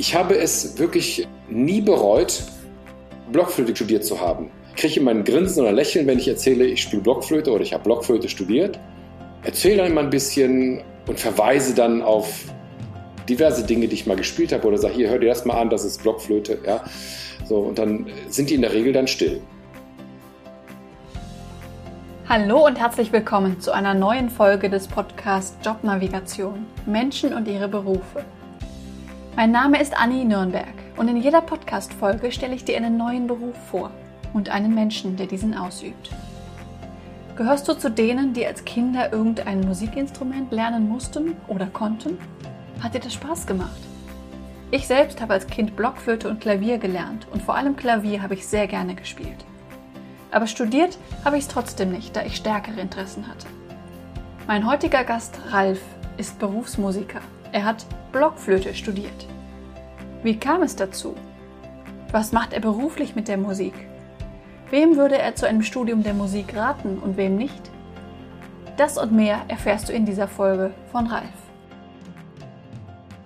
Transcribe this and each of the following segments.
Ich habe es wirklich nie bereut, Blockflöte studiert zu haben. Ich kriege immer ein Grinsen oder Lächeln, wenn ich erzähle, ich spiele Blockflöte oder ich habe Blockflöte studiert. Erzähle dann immer ein bisschen und verweise dann auf diverse Dinge, die ich mal gespielt habe oder sage, hier, hör dir das mal an, das ist Blockflöte. Ja? So, und dann sind die in der Regel dann still. Hallo und herzlich willkommen zu einer neuen Folge des Podcasts Jobnavigation Menschen und ihre Berufe. Mein Name ist Anni Nürnberg und in jeder Podcast-Folge stelle ich dir einen neuen Beruf vor und einen Menschen, der diesen ausübt. Gehörst du zu denen, die als Kinder irgendein Musikinstrument lernen mussten oder konnten? Hat dir das Spaß gemacht? Ich selbst habe als Kind Blockflöte und Klavier gelernt und vor allem Klavier habe ich sehr gerne gespielt. Aber studiert habe ich es trotzdem nicht, da ich stärkere Interessen hatte. Mein heutiger Gast Ralf ist Berufsmusiker er hat Blockflöte studiert. Wie kam es dazu? Was macht er beruflich mit der Musik? Wem würde er zu einem Studium der Musik raten und wem nicht? Das und mehr erfährst du in dieser Folge von Ralf.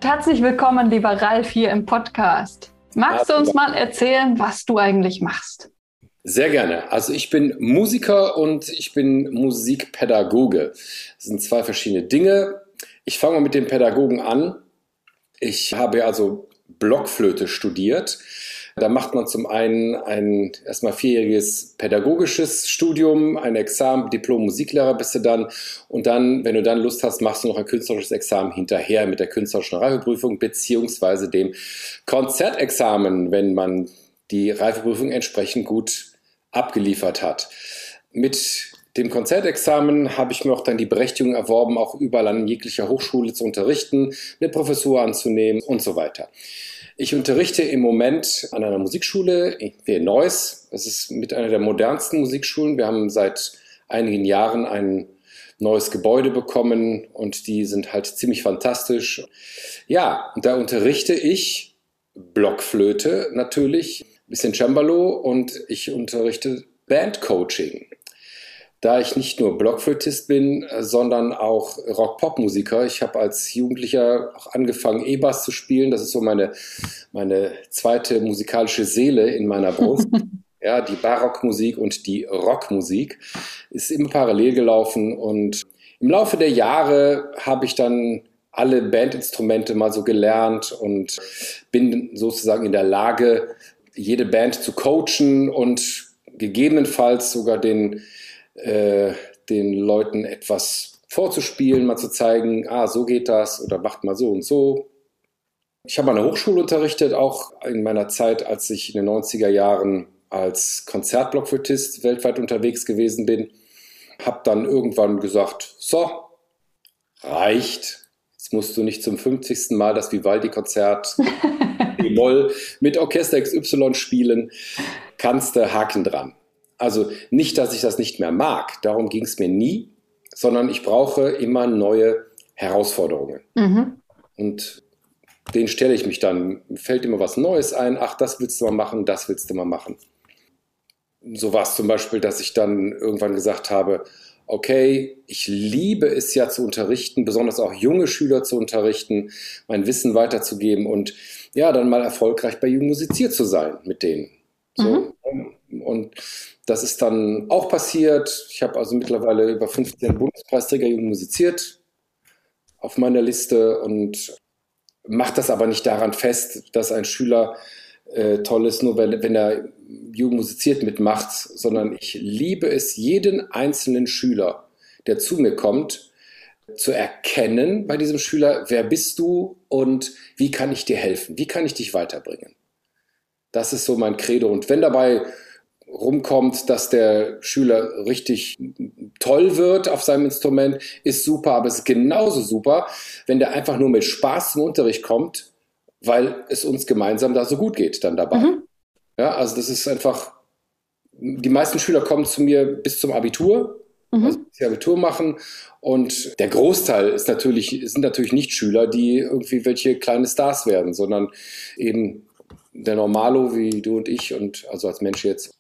Herzlich willkommen, lieber Ralf, hier im Podcast. Magst du uns mal erzählen, was du eigentlich machst? Sehr gerne. Also ich bin Musiker und ich bin Musikpädagoge. Das sind zwei verschiedene Dinge. Ich fange mal mit dem Pädagogen an. Ich habe also Blockflöte studiert. Da macht man zum einen ein erstmal vierjähriges pädagogisches Studium, ein Examen, Diplom Musiklehrer bist du dann. Und dann, wenn du dann Lust hast, machst du noch ein künstlerisches Examen hinterher mit der künstlerischen Reifeprüfung beziehungsweise dem Konzertexamen, wenn man die Reifeprüfung entsprechend gut abgeliefert hat. Mit dem Konzertexamen habe ich mir auch dann die Berechtigung erworben, auch überall an jeglicher Hochschule zu unterrichten, eine Professur anzunehmen und so weiter. Ich unterrichte im Moment an einer Musikschule in Neuss. Das ist mit einer der modernsten Musikschulen. Wir haben seit einigen Jahren ein neues Gebäude bekommen und die sind halt ziemlich fantastisch. Ja, da unterrichte ich Blockflöte natürlich, bisschen Cembalo und ich unterrichte Bandcoaching da ich nicht nur Blockflötist bin, äh, sondern auch Rock-Pop-Musiker. Ich habe als Jugendlicher auch angefangen, E-Bass zu spielen. Das ist so meine, meine zweite musikalische Seele in meiner Brust. ja, die Barockmusik und die Rockmusik ist immer parallel gelaufen. Und im Laufe der Jahre habe ich dann alle Bandinstrumente mal so gelernt und bin sozusagen in der Lage, jede Band zu coachen und gegebenenfalls sogar den äh, den Leuten etwas vorzuspielen, mal zu zeigen, ah, so geht das oder macht mal so und so. Ich habe an der Hochschule unterrichtet, auch in meiner Zeit, als ich in den 90er Jahren als Konzertblockflötist weltweit unterwegs gewesen bin. Habe dann irgendwann gesagt, so, reicht. Jetzt musst du nicht zum 50. Mal das Vivaldi-Konzert Moll mit Orchester XY spielen. Kannst du Haken dran. Also nicht, dass ich das nicht mehr mag, darum ging es mir nie, sondern ich brauche immer neue Herausforderungen. Mhm. Und den stelle ich mich dann, fällt immer was Neues ein, ach, das willst du mal machen, das willst du mal machen. So war es zum Beispiel, dass ich dann irgendwann gesagt habe, okay, ich liebe es ja zu unterrichten, besonders auch junge Schüler zu unterrichten, mein Wissen weiterzugeben und ja, dann mal erfolgreich bei Jugend musiziert zu sein mit denen. So. Mhm. Und das ist dann auch passiert. Ich habe also mittlerweile über 15 Bundespreisträger Jugend musiziert auf meiner Liste und mache das aber nicht daran fest, dass ein Schüler äh, toll ist, nur wenn, wenn er Jugend musiziert mitmacht, sondern ich liebe es, jeden einzelnen Schüler, der zu mir kommt, zu erkennen bei diesem Schüler, wer bist du und wie kann ich dir helfen, wie kann ich dich weiterbringen. Das ist so mein Credo. Und wenn dabei rumkommt, dass der Schüler richtig toll wird auf seinem Instrument, ist super, aber es ist genauso super, wenn der einfach nur mit Spaß zum Unterricht kommt, weil es uns gemeinsam da so gut geht dann dabei. Mhm. Ja, also das ist einfach, die meisten Schüler kommen zu mir bis zum Abitur, mhm. also bis sie Abitur machen und der Großteil ist natürlich, sind natürlich nicht Schüler, die irgendwie welche kleine Stars werden, sondern eben der Normalo wie du und ich und also als Mensch jetzt.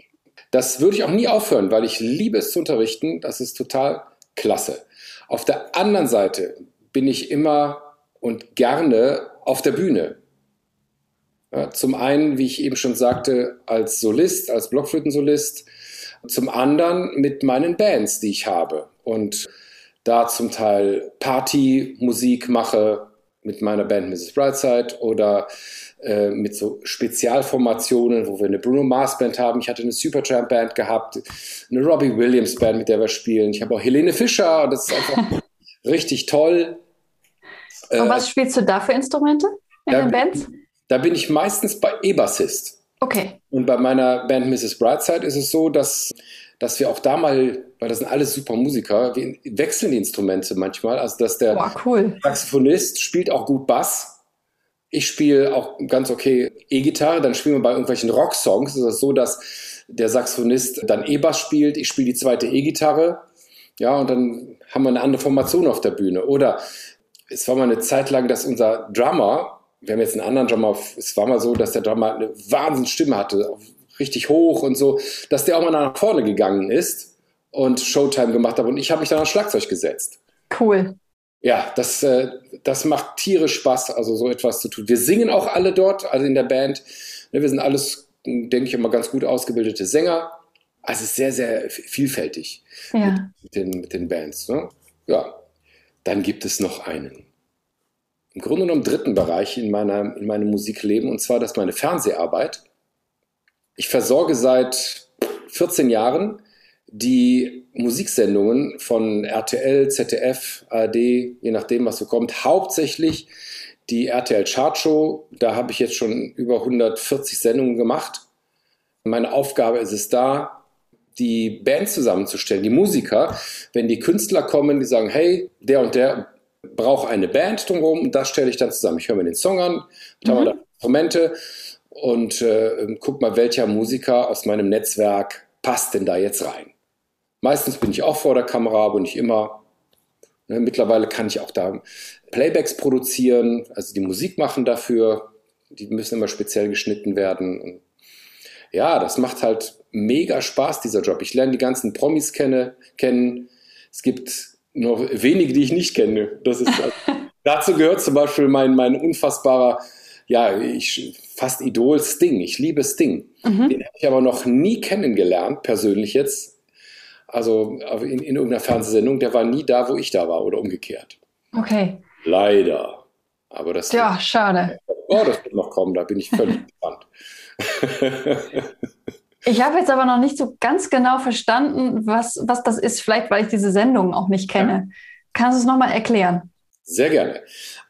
Das würde ich auch nie aufhören, weil ich liebe es zu unterrichten. Das ist total klasse. Auf der anderen Seite bin ich immer und gerne auf der Bühne. Ja, zum einen, wie ich eben schon sagte, als Solist, als Blockflötensolist, zum anderen mit meinen Bands, die ich habe. Und da zum Teil Partymusik mache mit meiner Band Mrs. Brightside oder äh, mit so Spezialformationen, wo wir eine Bruno Mars Band haben. Ich hatte eine Supertramp Band gehabt, eine Robbie Williams Band, mit der wir spielen. Ich habe auch Helene Fischer, das ist einfach richtig toll. Und äh, was spielst du da für Instrumente in den Bands? Da bin ich meistens bei E-Bassist. Okay. Und bei meiner Band Mrs. Brightside ist es so, dass, dass wir auch da mal, weil das sind alles super Musiker, wir wechseln die Instrumente manchmal. Also dass der Boah, cool. Saxophonist spielt auch gut Bass. Ich spiele auch ganz okay E-Gitarre, dann spielen wir bei irgendwelchen Rocksongs. Ist so, dass der Saxophonist dann E-Bass spielt, ich spiele die zweite E-Gitarre. Ja, und dann haben wir eine andere Formation auf der Bühne. Oder es war mal eine Zeit lang, dass unser Drummer wir haben jetzt einen anderen Drummer, es war mal so, dass der Drummer eine Wahnsinnsstimme hatte, richtig hoch und so, dass der auch mal nach vorne gegangen ist und Showtime gemacht hat und ich habe mich dann ans Schlagzeug gesetzt. Cool. Ja, das, äh, das macht tierisch Spaß, also so etwas zu tun. Wir singen auch alle dort, also in der Band. Wir sind alles, denke ich, immer ganz gut ausgebildete Sänger. Also es ist sehr, sehr vielfältig ja. mit, den, mit den Bands. Ne? Ja, dann gibt es noch einen im Grunde genommen dritten Bereich in, meiner, in meinem Musikleben, und zwar das ist meine Fernseharbeit. Ich versorge seit 14 Jahren die Musiksendungen von RTL, ZDF, ARD, je nachdem, was so kommt, hauptsächlich die RTL Chartshow. Da habe ich jetzt schon über 140 Sendungen gemacht. Meine Aufgabe ist es da, die Band zusammenzustellen, die Musiker, wenn die Künstler kommen, die sagen, hey, der und der brauche eine Band drumherum und das stelle ich dann zusammen. Ich höre mir den Song an, mhm. habe da Instrumente und äh, guck mal, welcher Musiker aus meinem Netzwerk passt denn da jetzt rein. Meistens bin ich auch vor der Kamera, aber nicht immer. Ne, mittlerweile kann ich auch da Playbacks produzieren, also die Musik machen dafür. Die müssen immer speziell geschnitten werden. Ja, das macht halt mega Spaß, dieser Job. Ich lerne die ganzen Promis kenne, kennen. Es gibt noch wenige, die ich nicht kenne. Das ist, dazu gehört zum Beispiel mein, mein unfassbarer, ja, ich, fast Idol Sting. Ich liebe Sting. Mhm. Den habe ich aber noch nie kennengelernt, persönlich jetzt. Also in, in irgendeiner Fernsehsendung. Der war nie da, wo ich da war oder umgekehrt. Okay. Leider. Aber das. Ja, wird, schade. Oh, das wird noch kommen, da bin ich völlig gespannt. Ich habe jetzt aber noch nicht so ganz genau verstanden, was, was das ist, vielleicht weil ich diese Sendung auch nicht kenne. Ja. Kannst du es nochmal erklären? Sehr gerne.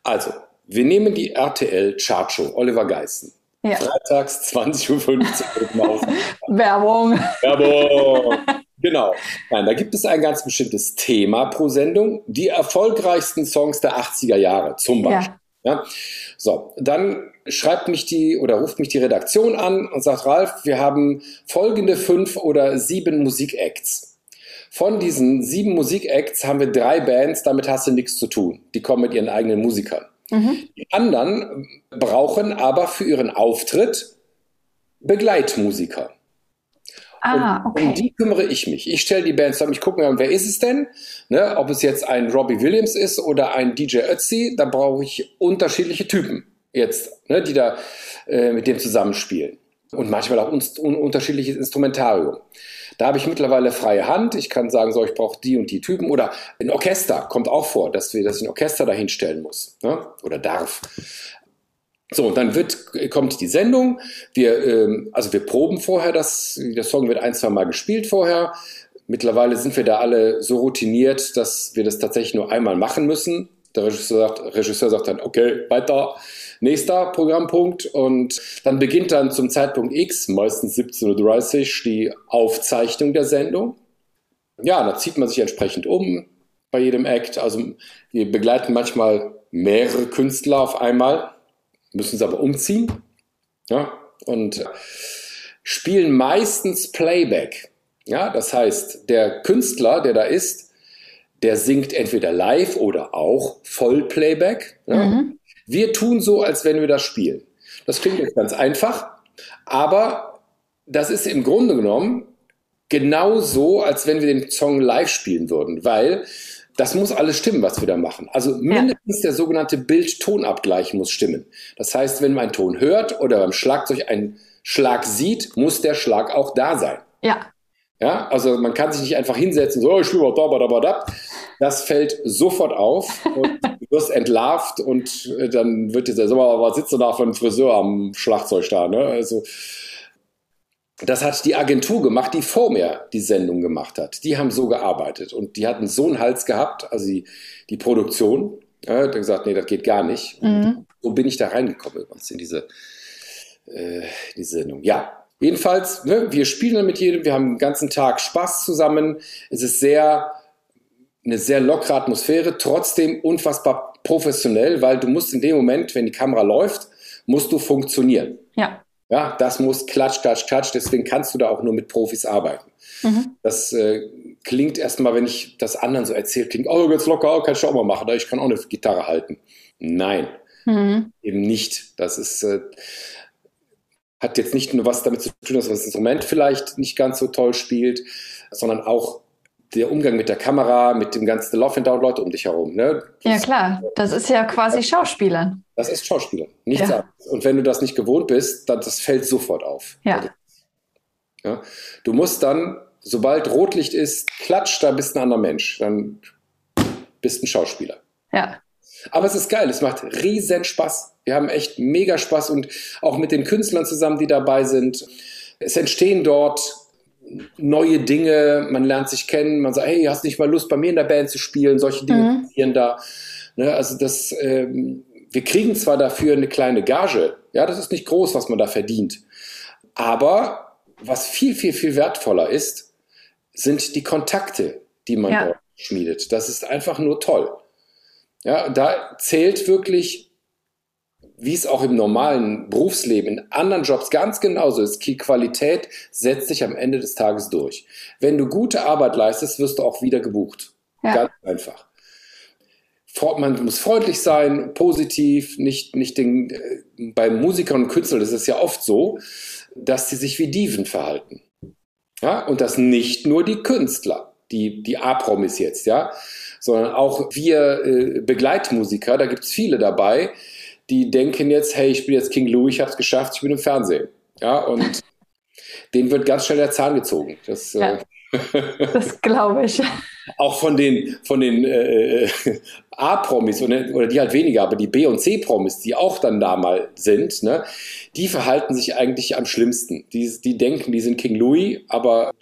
Also, wir nehmen die RTL Chartshow, Oliver Geissen. Ja. Freitags 20.15 Uhr. Werbung. Werbung. Genau. Nein, da gibt es ein ganz bestimmtes Thema pro Sendung. Die erfolgreichsten Songs der 80er Jahre zum Beispiel. Ja. ja. So, dann schreibt mich die oder ruft mich die Redaktion an und sagt, Ralf, wir haben folgende fünf oder sieben Musikacts. Von diesen sieben Musikacts haben wir drei Bands, damit hast du nichts zu tun. Die kommen mit ihren eigenen Musikern. Mhm. Die anderen brauchen aber für ihren Auftritt Begleitmusiker. Ah, okay. Um die kümmere ich mich. Ich stelle die Bands zusammen, ich gucke mir an, wer ist es denn? Ne, ob es jetzt ein Robbie Williams ist oder ein DJ Ötzi, da brauche ich unterschiedliche Typen jetzt, ne, die da äh, mit dem zusammenspielen. Und manchmal auch un un unterschiedliches Instrumentarium. Da habe ich mittlerweile freie Hand. Ich kann sagen, so, ich brauche die und die Typen. Oder ein Orchester kommt auch vor, dass wir, dass ich ein Orchester dahin stellen muss. Ne? Oder darf. So, dann wird, kommt die Sendung. Wir, ähm, also wir proben vorher, das, der Song wird ein, zwei Mal gespielt vorher. Mittlerweile sind wir da alle so routiniert, dass wir das tatsächlich nur einmal machen müssen. Der Regisseur sagt, Regisseur sagt dann, okay, weiter. Nächster Programmpunkt und dann beginnt dann zum Zeitpunkt X, meistens 17.30 Uhr, die Aufzeichnung der Sendung. Ja, da zieht man sich entsprechend um bei jedem Act. Also wir begleiten manchmal mehrere Künstler auf einmal, müssen sie aber umziehen ja, und spielen meistens Playback. Ja, das heißt, der Künstler, der da ist, der singt entweder live oder auch Vollplayback. Ja. Mhm. Wir tun so, als wenn wir das spielen. Das klingt jetzt ganz einfach, aber das ist im Grunde genommen genau so, als wenn wir den Song live spielen würden, weil das muss alles stimmen, was wir da machen. Also mindestens ja. der sogenannte Bild-Ton-Abgleich muss stimmen. Das heißt, wenn man einen Ton hört oder beim Schlagzeug einen Schlag sieht, muss der Schlag auch da sein. Ja. Ja, also man kann sich nicht einfach hinsetzen, so, ich spiele da, da, da, da. Das fällt sofort auf und du wirst entlarvt und äh, dann wird dieser, mal, was sitzt du da für ein Friseur am Schlagzeug da, ne? Also, das hat die Agentur gemacht, die vor mir die Sendung gemacht hat. Die haben so gearbeitet und die hatten so einen Hals gehabt, also die, die Produktion. Ja, hat gesagt, nee, das geht gar nicht. Mhm. so bin ich da reingekommen in diese, äh, die Sendung. Ja, jedenfalls, ne, wir spielen dann mit jedem, wir haben den ganzen Tag Spaß zusammen. Es ist sehr, eine sehr lockere Atmosphäre, trotzdem unfassbar professionell, weil du musst in dem Moment, wenn die Kamera läuft, musst du funktionieren. Ja. Ja, das muss klatsch, klatsch, klatsch. Deswegen kannst du da auch nur mit Profis arbeiten. Mhm. Das äh, klingt erstmal, wenn ich das anderen so erzähle, klingt, oh, ganz locker, kann ich auch mal machen, ich kann auch eine Gitarre halten. Nein, mhm. eben nicht. Das ist, äh, hat jetzt nicht nur was damit zu tun, dass das Instrument vielleicht nicht ganz so toll spielt, sondern auch der Umgang mit der Kamera, mit dem ganzen Love and Down Leute um dich herum. Ne? Ja klar, das ist ja quasi Schauspielern. Das ist Schauspieler, nichts ja. anderes. Und wenn du das nicht gewohnt bist, dann das fällt sofort auf. Ja. ja. Du musst dann, sobald Rotlicht ist, klatsch, da bist ein anderer Mensch. Dann bist ein Schauspieler. Ja. Aber es ist geil, es macht riesen Spaß. Wir haben echt mega Spaß und auch mit den Künstlern zusammen, die dabei sind. Es entstehen dort neue Dinge, man lernt sich kennen, man sagt, hey, hast nicht mal Lust, bei mir in der Band zu spielen? Solche Dinge mhm. passieren da. Ne, also das, ähm, wir kriegen zwar dafür eine kleine Gage, ja, das ist nicht groß, was man da verdient. Aber was viel, viel, viel wertvoller ist, sind die Kontakte, die man ja. dort schmiedet. Das ist einfach nur toll. Ja, da zählt wirklich wie es auch im normalen Berufsleben, in anderen Jobs ganz genauso ist, die Qualität setzt sich am Ende des Tages durch. Wenn du gute Arbeit leistest, wirst du auch wieder gebucht. Ja. Ganz einfach. Man muss freundlich sein, positiv, nicht, nicht den, äh, bei Musikern und Künstlern ist es ja oft so, dass sie sich wie Diven verhalten. Ja, und das nicht nur die Künstler, die, die A-Promis jetzt, ja, sondern auch wir äh, Begleitmusiker, da gibt es viele dabei, die denken jetzt, hey, ich bin jetzt King Louis, ich habe es geschafft, ich bin im Fernsehen. Ja, und denen wird ganz schnell der Zahn gezogen. Das, ja, äh, das glaube ich. Auch von den, von den äh, äh A-Promis oder, oder die halt weniger, aber die B- und C-Promis, die auch dann da mal sind, ne, die verhalten sich eigentlich am schlimmsten. Die, die denken, die sind King Louis, aber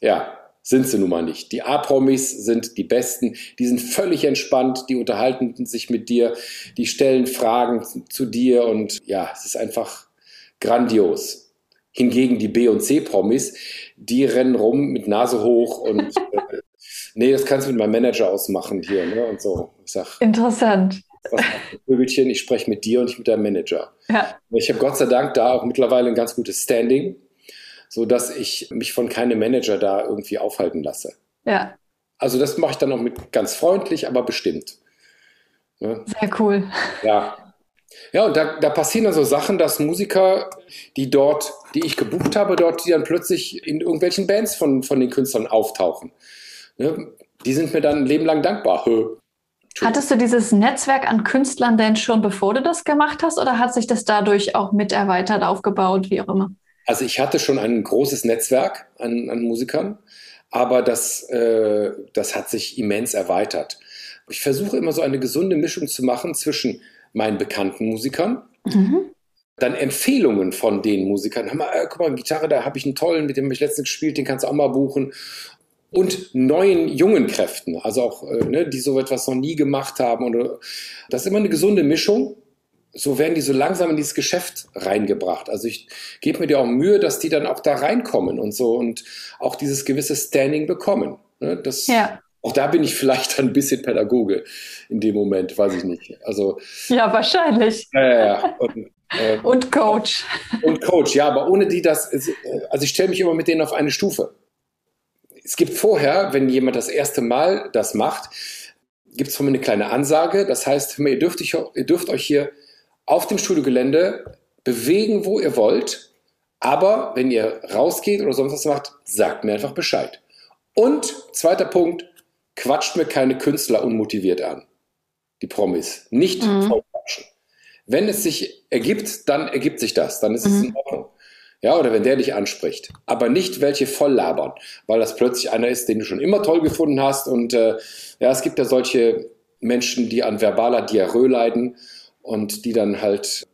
ja, sind sie nun mal nicht. Die A-Promis sind die Besten, die sind völlig entspannt, die unterhalten sich mit dir, die stellen Fragen zu dir und ja, es ist einfach grandios. Hingegen die B- und C-Promis, die rennen rum mit Nase hoch und äh, nee, das kannst du mit meinem Manager ausmachen hier ne? und so. Ich sag, Interessant. Vögelchen, ich spreche mit dir und nicht mit deinem Manager. Ja. Ich habe Gott sei Dank da auch mittlerweile ein ganz gutes Standing so dass ich mich von keinem Manager da irgendwie aufhalten lasse. Ja. Also das mache ich dann auch mit ganz freundlich, aber bestimmt. Ja. Sehr cool. Ja. Ja, und da, da passieren dann so Sachen, dass Musiker, die dort, die ich gebucht habe, dort, die dann plötzlich in irgendwelchen Bands von, von den Künstlern auftauchen. Ne? Die sind mir dann ein Leben lang dankbar. Hattest du dieses Netzwerk an Künstlern denn schon, bevor du das gemacht hast, oder hat sich das dadurch auch mit erweitert, aufgebaut, wie auch immer? Also ich hatte schon ein großes Netzwerk an, an Musikern, aber das, äh, das hat sich immens erweitert. Ich versuche immer so eine gesunde Mischung zu machen zwischen meinen bekannten Musikern, mhm. dann Empfehlungen von den Musikern. Hör mal, äh, guck mal, Gitarre, da habe ich einen tollen, mit dem habe ich letztens gespielt, den kannst du auch mal buchen. Und neuen jungen Kräften, also auch, äh, ne, die so etwas noch nie gemacht haben. Und, das ist immer eine gesunde Mischung so werden die so langsam in dieses Geschäft reingebracht. Also ich gebe mir dir auch Mühe, dass die dann auch da reinkommen und so und auch dieses gewisse Standing bekommen. Ne? Das, ja. Auch da bin ich vielleicht ein bisschen Pädagoge in dem Moment, weiß ich nicht. Also, ja, wahrscheinlich. Ja, ja, und, äh, und Coach. Und Coach, ja, aber ohne die das, also ich stelle mich immer mit denen auf eine Stufe. Es gibt vorher, wenn jemand das erste Mal das macht, gibt es von mir eine kleine Ansage. Das heißt, ihr dürft, ihr dürft euch hier auf dem Studiogelände bewegen, wo ihr wollt. Aber wenn ihr rausgeht oder sonst was macht, sagt mir einfach Bescheid. Und zweiter Punkt, quatscht mir keine Künstler unmotiviert an. Die Promis. Nicht mhm. vollquatschen. Wenn es sich ergibt, dann ergibt sich das. Dann ist mhm. es in Ordnung. Ja, oder wenn der dich anspricht. Aber nicht welche voll labern, weil das plötzlich einer ist, den du schon immer toll gefunden hast. Und äh, ja, es gibt ja solche Menschen, die an verbaler Diarrhoe leiden und die dann halt,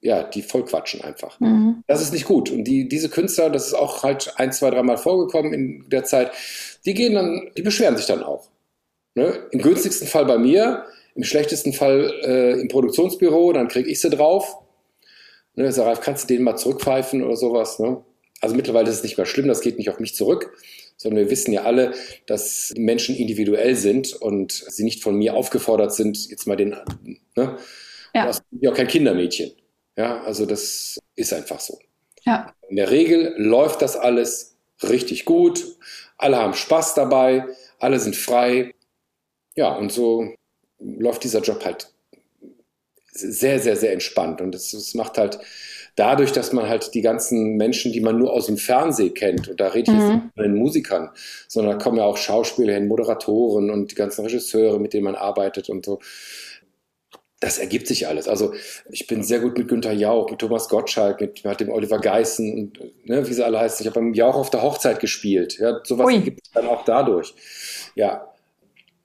ja, die voll quatschen einfach. Mhm. Das ist nicht gut. Und die, diese Künstler, das ist auch halt ein, zwei, dreimal vorgekommen in der Zeit, die gehen dann, die beschweren sich dann auch. Ne? Im günstigsten Fall bei mir, im schlechtesten Fall äh, im Produktionsbüro, dann kriege ich sie drauf. Ne, sag, Ralf, kannst du den mal zurückpfeifen oder sowas? Ne? Also mittlerweile ist es nicht mehr schlimm, das geht nicht auf mich zurück, sondern wir wissen ja alle, dass Menschen individuell sind und sie nicht von mir aufgefordert sind, jetzt mal den, ne? Ja. Das ist ja auch kein Kindermädchen. Ja, also das ist einfach so. Ja. In der Regel läuft das alles richtig gut. Alle haben Spaß dabei. Alle sind frei. Ja, und so läuft dieser Job halt sehr, sehr, sehr entspannt. Und es macht halt dadurch, dass man halt die ganzen Menschen, die man nur aus dem Fernsehen kennt, und da rede ich mhm. jetzt nicht von den Musikern, sondern da kommen ja auch Schauspieler hin, Moderatoren und die ganzen Regisseure, mit denen man arbeitet und so. Das ergibt sich alles. Also ich bin sehr gut mit Günter Jauch, mit Thomas Gottschalk, mit, mit dem Oliver Geissen und ne, wie sie alle heißen. Ich habe beim Jauch auf der Hochzeit gespielt. Ja, sowas Ui. gibt es dann auch dadurch. Ja.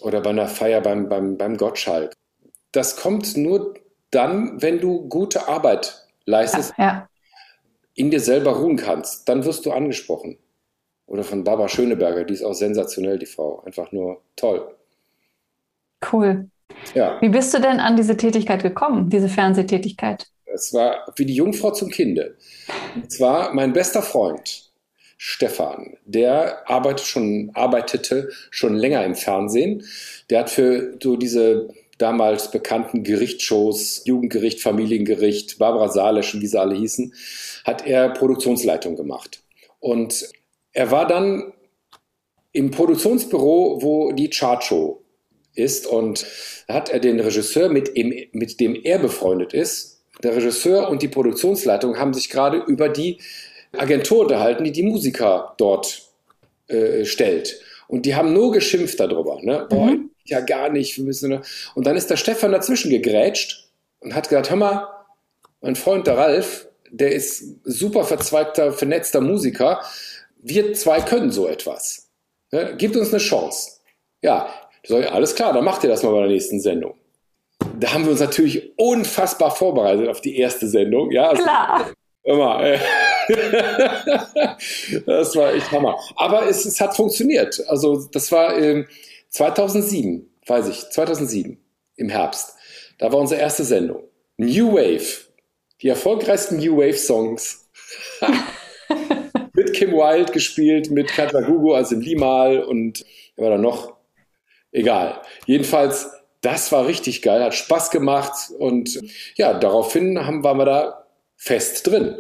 Oder bei einer Feier beim, beim, beim Gottschalk. Das kommt nur dann, wenn du gute Arbeit leistest, ja, ja. in dir selber ruhen kannst, dann wirst du angesprochen. Oder von Barbara Schöneberger, die ist auch sensationell, die Frau. Einfach nur toll. Cool. Ja. Wie bist du denn an diese Tätigkeit gekommen, diese Fernsehtätigkeit? Es war wie die Jungfrau zum Kinde. Und zwar mein bester Freund, Stefan, der arbeitet schon, arbeitete schon länger im Fernsehen. Der hat für so diese damals bekannten Gerichtsshows, Jugendgericht, Familiengericht, Barbara Salesch, wie sie alle hießen, hat er Produktionsleitung gemacht. Und er war dann im Produktionsbüro, wo die Chartshow ist und hat er den Regisseur, mit dem, mit dem er befreundet ist, der Regisseur und die Produktionsleitung haben sich gerade über die Agentur unterhalten, die die Musiker dort äh, stellt. Und die haben nur geschimpft darüber. Ne? Boah, mhm ja gar nicht. Wir müssen und dann ist der Stefan dazwischen gegrätscht und hat gesagt, hör mal, mein Freund der Ralf, der ist super verzweigter, vernetzter Musiker. Wir zwei können so etwas. Ja, gibt uns eine Chance. Ja, alles klar, dann macht ihr das mal bei der nächsten Sendung. Da haben wir uns natürlich unfassbar vorbereitet auf die erste Sendung. Ja, also, klar. Immer. Äh, das war echt Hammer. Aber es, es hat funktioniert. Also das war, ähm, 2007, weiß ich, 2007 im Herbst. Da war unsere erste Sendung. New Wave. Die erfolgreichsten New Wave Songs. mit Kim Wilde gespielt, mit Katja Gugu, also im Limal und wer war da noch? Egal. Jedenfalls, das war richtig geil, hat Spaß gemacht und ja, daraufhin haben, waren wir da fest drin.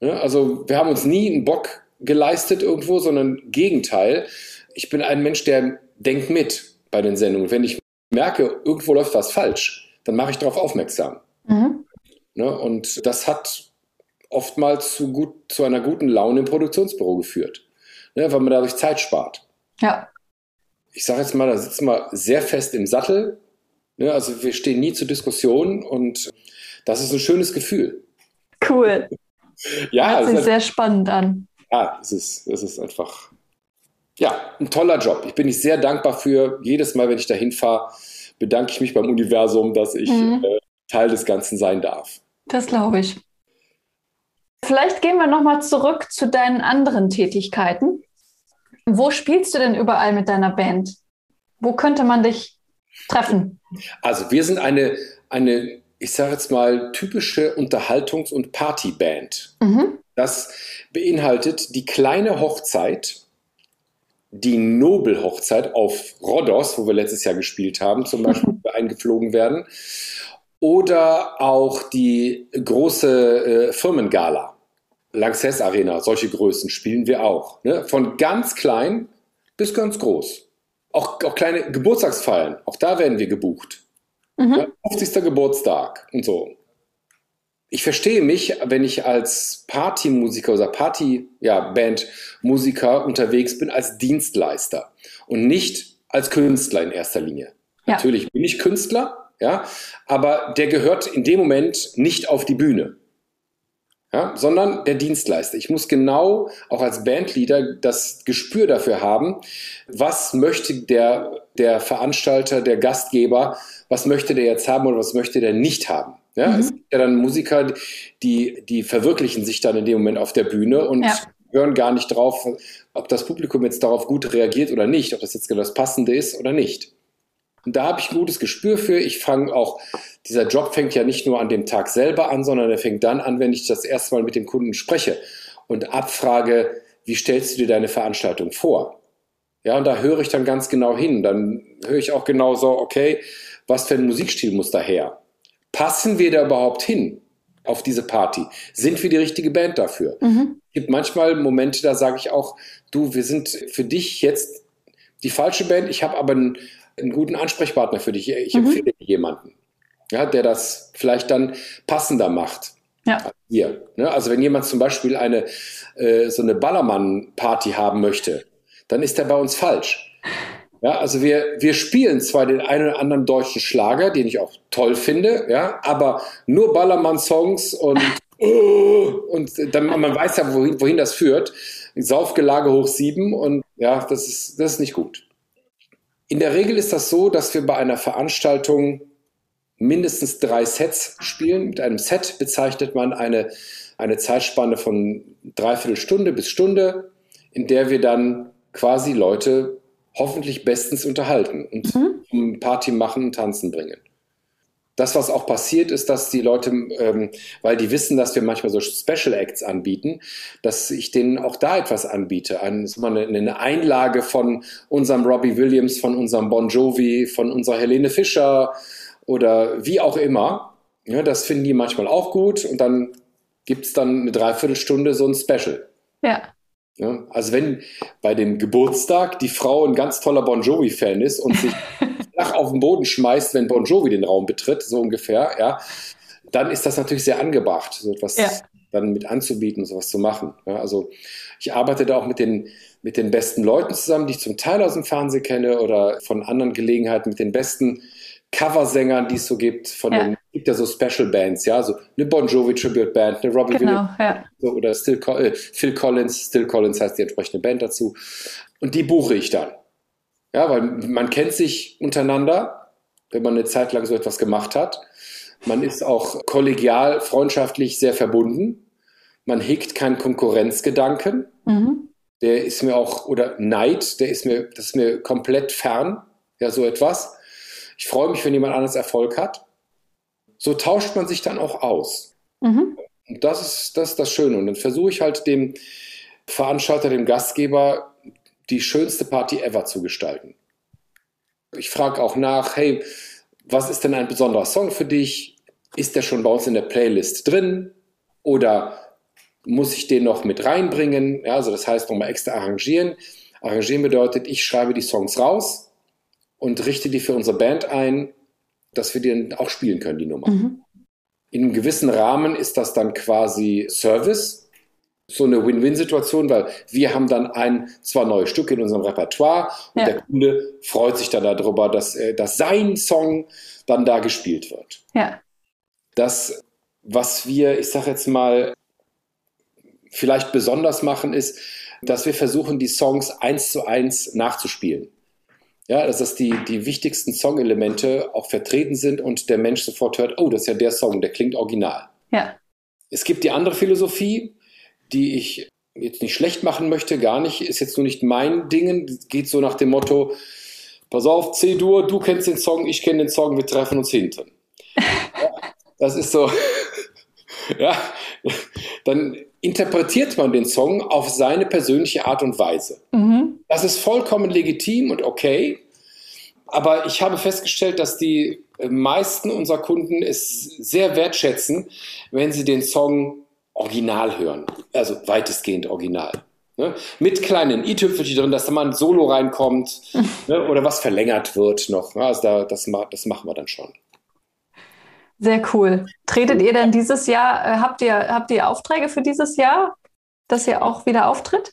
Ja, also wir haben uns nie einen Bock geleistet irgendwo, sondern Gegenteil. Ich bin ein Mensch, der denkt mit bei den Sendungen. Wenn ich merke, irgendwo läuft was falsch, dann mache ich darauf aufmerksam. Mhm. Ne, und das hat oftmals zu, gut, zu einer guten Laune im Produktionsbüro geführt, ne, weil man dadurch Zeit spart. Ja. Ich sage jetzt mal, da sitzen wir sehr fest im Sattel. Ne, also wir stehen nie zur Diskussion und das ist ein schönes Gefühl. Cool. ja, Hört sich sehr spannend an. Ja, es ist, es ist einfach ja, ein toller Job. Ich bin ich sehr dankbar für. Jedes Mal, wenn ich dahin fahre, bedanke ich mich beim Universum, dass ich mhm. äh, Teil des Ganzen sein darf. Das glaube ich. Vielleicht gehen wir nochmal zurück zu deinen anderen Tätigkeiten. Wo spielst du denn überall mit deiner Band? Wo könnte man dich treffen? Also wir sind eine, eine ich sage jetzt mal, typische Unterhaltungs- und Partyband. Mhm. Das beinhaltet die kleine Hochzeit die Nobelhochzeit auf Rhodos, wo wir letztes Jahr gespielt haben, zum Beispiel eingeflogen werden. Oder auch die große äh, Firmengala, Lanxess Arena, solche Größen spielen wir auch. Ne? Von ganz klein bis ganz groß. Auch, auch kleine Geburtstagsfeiern, auch da werden wir gebucht. Mhm. 50. Geburtstag und so ich verstehe mich, wenn ich als Partymusiker oder Partybandmusiker ja, unterwegs bin, als Dienstleister und nicht als Künstler in erster Linie. Ja. Natürlich bin ich Künstler, ja, aber der gehört in dem Moment nicht auf die Bühne. Ja, sondern der Dienstleister. Ich muss genau auch als Bandleader das Gespür dafür haben, was möchte der, der Veranstalter, der Gastgeber, was möchte der jetzt haben oder was möchte der nicht haben. Ja, mhm. Es gibt ja dann Musiker, die, die verwirklichen sich dann in dem Moment auf der Bühne und ja. hören gar nicht drauf, ob das Publikum jetzt darauf gut reagiert oder nicht, ob das jetzt genau das Passende ist oder nicht. Und da habe ich ein gutes Gespür für. Ich fange auch, dieser Job fängt ja nicht nur an dem Tag selber an, sondern er fängt dann an, wenn ich das erste Mal mit dem Kunden spreche und abfrage, wie stellst du dir deine Veranstaltung vor? Ja, und da höre ich dann ganz genau hin. Dann höre ich auch genau so, okay, was für ein Musikstil muss da her? Passen wir da überhaupt hin auf diese Party? Sind wir die richtige Band dafür? Mhm. Es gibt manchmal Momente, da sage ich auch, du, wir sind für dich jetzt die falsche Band. Ich habe aber einen, einen, guten Ansprechpartner für dich. Ich mhm. empfehle dir jemanden, ja, der das vielleicht dann passender macht. Ja. Hier. Ne? Also wenn jemand zum Beispiel eine äh, so eine Ballermann-Party haben möchte, dann ist der bei uns falsch. Ja, also wir, wir spielen zwar den einen oder anderen deutschen Schlager, den ich auch toll finde, ja, aber nur Ballermann-Songs und, und dann, man weiß ja, wohin, wohin das führt. Saufgelage hoch sieben und ja, das ist, das ist nicht gut. In der Regel ist das so, dass wir bei einer Veranstaltung mindestens drei Sets spielen. Mit einem Set bezeichnet man eine, eine Zeitspanne von dreiviertel Stunde bis Stunde, in der wir dann quasi Leute hoffentlich bestens unterhalten und mhm. Party machen und tanzen bringen. Das, was auch passiert, ist, dass die Leute, ähm, weil die wissen, dass wir manchmal so Special Acts anbieten, dass ich denen auch da etwas anbiete. Ein, eine, eine Einlage von unserem Robbie Williams, von unserem Bon Jovi, von unserer Helene Fischer oder wie auch immer. Ja, das finden die manchmal auch gut und dann gibt es dann eine Dreiviertelstunde so ein Special. Ja. Ja, also wenn bei dem Geburtstag die Frau ein ganz toller Bon Jovi-Fan ist und sich flach auf den Boden schmeißt, wenn Bon Jovi den Raum betritt, so ungefähr, ja, dann ist das natürlich sehr angebracht, so etwas ja. dann mit anzubieten, sowas zu machen. Ja, also ich arbeite da auch mit den, mit den besten Leuten zusammen, die ich zum Teil aus dem Fernsehen kenne oder von anderen Gelegenheiten mit den besten Coversängern, die es so gibt, von ja. den gibt ja so Special Bands, ja, so eine Bon Jovi Tribute Band, eine Robbie genau, Williams ja. so, oder Still, äh, Phil Collins, Still Collins heißt die entsprechende Band dazu. Und die buche ich dann. Ja, weil man kennt sich untereinander, wenn man eine Zeit lang so etwas gemacht hat. Man ist auch kollegial, freundschaftlich sehr verbunden. Man hegt keinen Konkurrenzgedanken. Mhm. Der ist mir auch, oder Neid, der ist mir, das ist mir komplett fern, ja, so etwas. Ich freue mich, wenn jemand anderes Erfolg hat. So tauscht man sich dann auch aus. Mhm. Und das ist, das ist das Schöne. Und dann versuche ich halt dem Veranstalter, dem Gastgeber, die schönste Party ever zu gestalten. Ich frage auch nach, hey, was ist denn ein besonderer Song für dich? Ist der schon bei uns in der Playlist drin? Oder muss ich den noch mit reinbringen? Ja, also das heißt nochmal extra arrangieren. Arrangieren bedeutet, ich schreibe die Songs raus, und richte die für unsere Band ein, dass wir die auch spielen können, die Nummer. Mhm. In einem gewissen Rahmen ist das dann quasi Service, so eine Win-Win-Situation, weil wir haben dann ein, zwar neues Stück in unserem Repertoire und ja. der Kunde freut sich dann darüber, dass, äh, dass sein Song dann da gespielt wird. Ja. Das, was wir, ich sage jetzt mal, vielleicht besonders machen, ist, dass wir versuchen, die Songs eins zu eins nachzuspielen. Ja, dass das die, die wichtigsten Songelemente auch vertreten sind und der Mensch sofort hört, oh, das ist ja der Song, der klingt original. Ja. Es gibt die andere Philosophie, die ich jetzt nicht schlecht machen möchte, gar nicht, ist jetzt nur nicht mein Ding, geht so nach dem Motto, pass auf, C-Dur, du kennst den Song, ich kenne den Song, wir treffen uns hinten. Ja, das ist so, ja, dann interpretiert man den Song auf seine persönliche Art und Weise. Mhm. Das ist vollkommen legitim und okay. Aber ich habe festgestellt, dass die meisten unserer Kunden es sehr wertschätzen, wenn sie den Song original hören. Also weitestgehend original. Ne? Mit kleinen i-Tüpfelchen drin, dass da mal ein Solo reinkommt ne? oder was verlängert wird noch. Also da, das, das machen wir dann schon. Sehr cool. Tretet ihr denn dieses Jahr, äh, habt, ihr, habt ihr Aufträge für dieses Jahr, dass ihr auch wieder auftritt?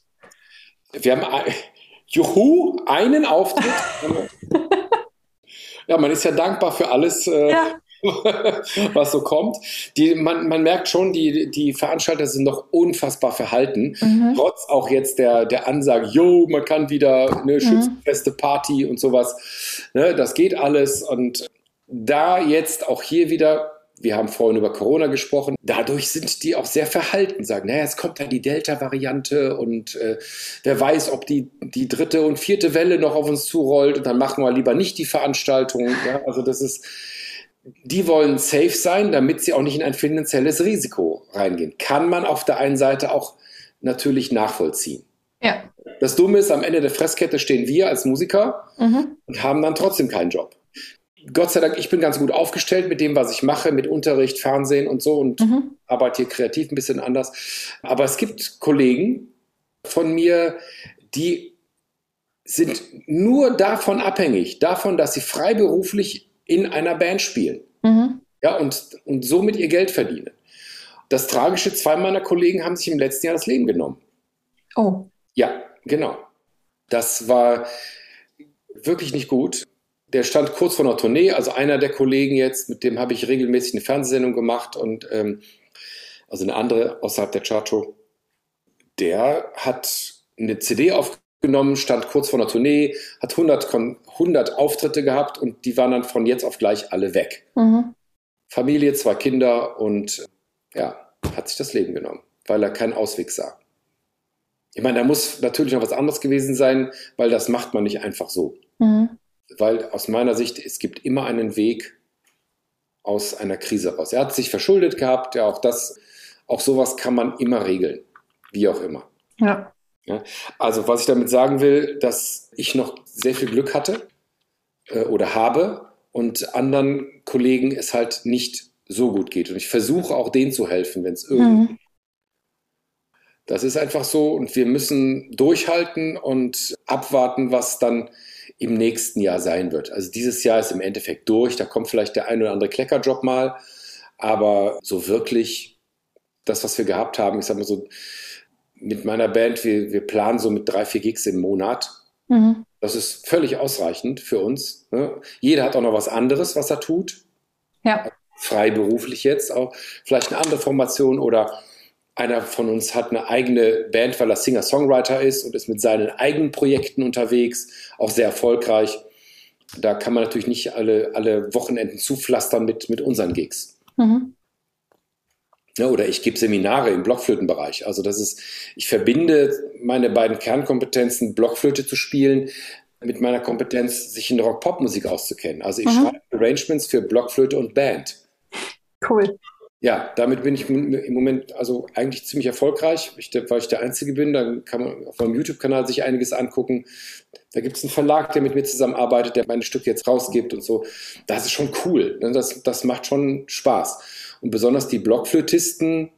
Wir haben, juhu, einen Auftritt. ja, man ist ja dankbar für alles. Äh, ja. was so kommt. Die, man, man merkt schon, die, die Veranstalter sind noch unfassbar verhalten. Mhm. Trotz auch jetzt der, der Ansage, jo, man kann wieder eine mhm. schützenfeste Party und sowas. Ne, das geht alles. Und da jetzt auch hier wieder wir haben vorhin über Corona gesprochen. Dadurch sind die auch sehr verhalten, sagen, naja, es kommt dann die Delta-Variante und äh, wer weiß, ob die, die dritte und vierte Welle noch auf uns zurollt und dann machen wir lieber nicht die Veranstaltung. Ja? Also das ist, die wollen safe sein, damit sie auch nicht in ein finanzielles Risiko reingehen. Kann man auf der einen Seite auch natürlich nachvollziehen. Ja. Das Dumme ist, am Ende der Fresskette stehen wir als Musiker mhm. und haben dann trotzdem keinen Job. Gott sei Dank, ich bin ganz gut aufgestellt mit dem, was ich mache, mit Unterricht, Fernsehen und so und mhm. arbeite hier kreativ ein bisschen anders. Aber es gibt Kollegen von mir, die sind nur davon abhängig, davon, dass sie freiberuflich in einer Band spielen. Mhm. Ja, und, und somit ihr Geld verdienen. Das Tragische, zwei meiner Kollegen haben sich im letzten Jahr das Leben genommen. Oh. Ja, genau. Das war wirklich nicht gut der stand kurz vor einer Tournee, also einer der Kollegen jetzt, mit dem habe ich regelmäßig eine Fernsehsendung gemacht und ähm, also eine andere außerhalb der Chartshow, der hat eine CD aufgenommen, stand kurz vor einer Tournee, hat 100, 100 Auftritte gehabt und die waren dann von jetzt auf gleich alle weg. Mhm. Familie, zwei Kinder und ja, hat sich das Leben genommen, weil er keinen Ausweg sah. Ich meine, da muss natürlich noch was anderes gewesen sein, weil das macht man nicht einfach so. Mhm weil aus meiner Sicht, es gibt immer einen Weg aus einer Krise raus. Er hat sich verschuldet gehabt, ja, auch das, auch sowas kann man immer regeln, wie auch immer. Ja. ja also, was ich damit sagen will, dass ich noch sehr viel Glück hatte äh, oder habe und anderen Kollegen es halt nicht so gut geht. Und ich versuche auch denen zu helfen, wenn es irgendwie. Mhm. Das ist einfach so und wir müssen durchhalten und abwarten, was dann im nächsten Jahr sein wird. Also dieses Jahr ist im Endeffekt durch, da kommt vielleicht der ein oder andere Kleckerjob mal, aber so wirklich das, was wir gehabt haben, ich sag mal so, mit meiner Band, wir, wir planen so mit drei, vier Gigs im Monat. Mhm. Das ist völlig ausreichend für uns. Ne? Jeder hat auch noch was anderes, was er tut. Ja. Freiberuflich jetzt auch. Vielleicht eine andere Formation oder einer von uns hat eine eigene Band, weil er Singer-Songwriter ist und ist mit seinen eigenen Projekten unterwegs, auch sehr erfolgreich. Da kann man natürlich nicht alle, alle Wochenenden zupflastern mit, mit unseren Gigs. Mhm. Ja, oder ich gebe Seminare im Blockflötenbereich. Also das ist, ich verbinde meine beiden Kernkompetenzen, Blockflöte zu spielen, mit meiner Kompetenz, sich in Rock-Pop-Musik auszukennen. Also ich mhm. schreibe Arrangements für Blockflöte und Band. Cool ja, damit bin ich im Moment also eigentlich ziemlich erfolgreich, ich, weil ich der Einzige bin. Da kann man auf meinem YouTube-Kanal sich einiges angucken. Da gibt es einen Verlag, der mit mir zusammenarbeitet, der meine Stücke jetzt rausgibt und so. Das ist schon cool. Ne? Das, das macht schon Spaß. Und besonders die Blockflötisten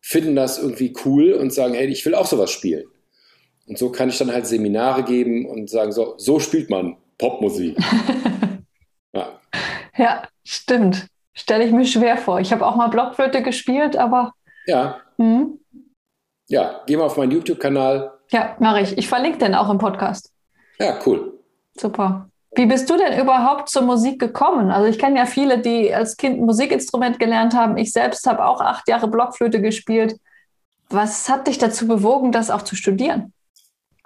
finden das irgendwie cool und sagen, hey, ich will auch sowas spielen. Und so kann ich dann halt Seminare geben und sagen, so, so spielt man Popmusik. ja. ja, stimmt. Stelle ich mir schwer vor. Ich habe auch mal Blockflöte gespielt, aber. Ja. Hm? Ja, geh mal auf meinen YouTube-Kanal. Ja, mache ich. Ich verlinke den auch im Podcast. Ja, cool. Super. Wie bist du denn überhaupt zur Musik gekommen? Also ich kenne ja viele, die als Kind ein Musikinstrument gelernt haben. Ich selbst habe auch acht Jahre Blockflöte gespielt. Was hat dich dazu bewogen, das auch zu studieren?